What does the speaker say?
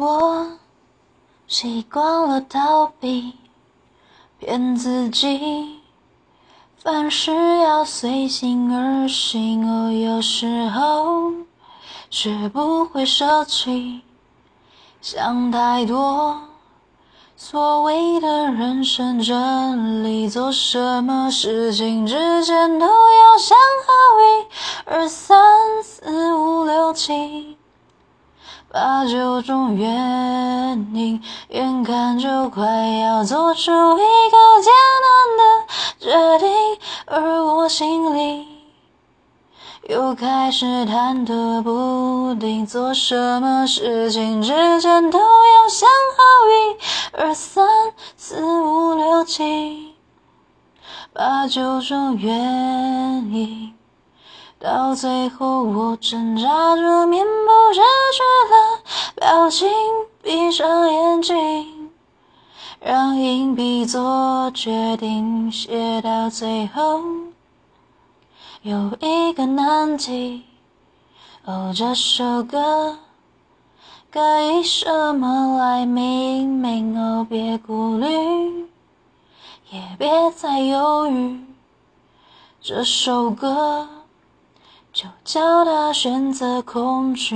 我习惯了逃避，骗自己，凡事要随心而行。哦，有时候学不会舍弃，想太多。所谓的人生真理，做什么事情之前都要想好一八九种原因，眼看就快要做出一个艰难的决定，而我心里又开始忐忑不定，做什么事情之前都要想好一。二三四五六七八九种原因，到最后我挣扎着面部失去了表情，闭上眼睛，让硬币做决定，写到最后有一个难题。哦，这首歌。该以什么来命名？哦，别顾虑，也别再犹豫。这首歌就叫他选择恐惧。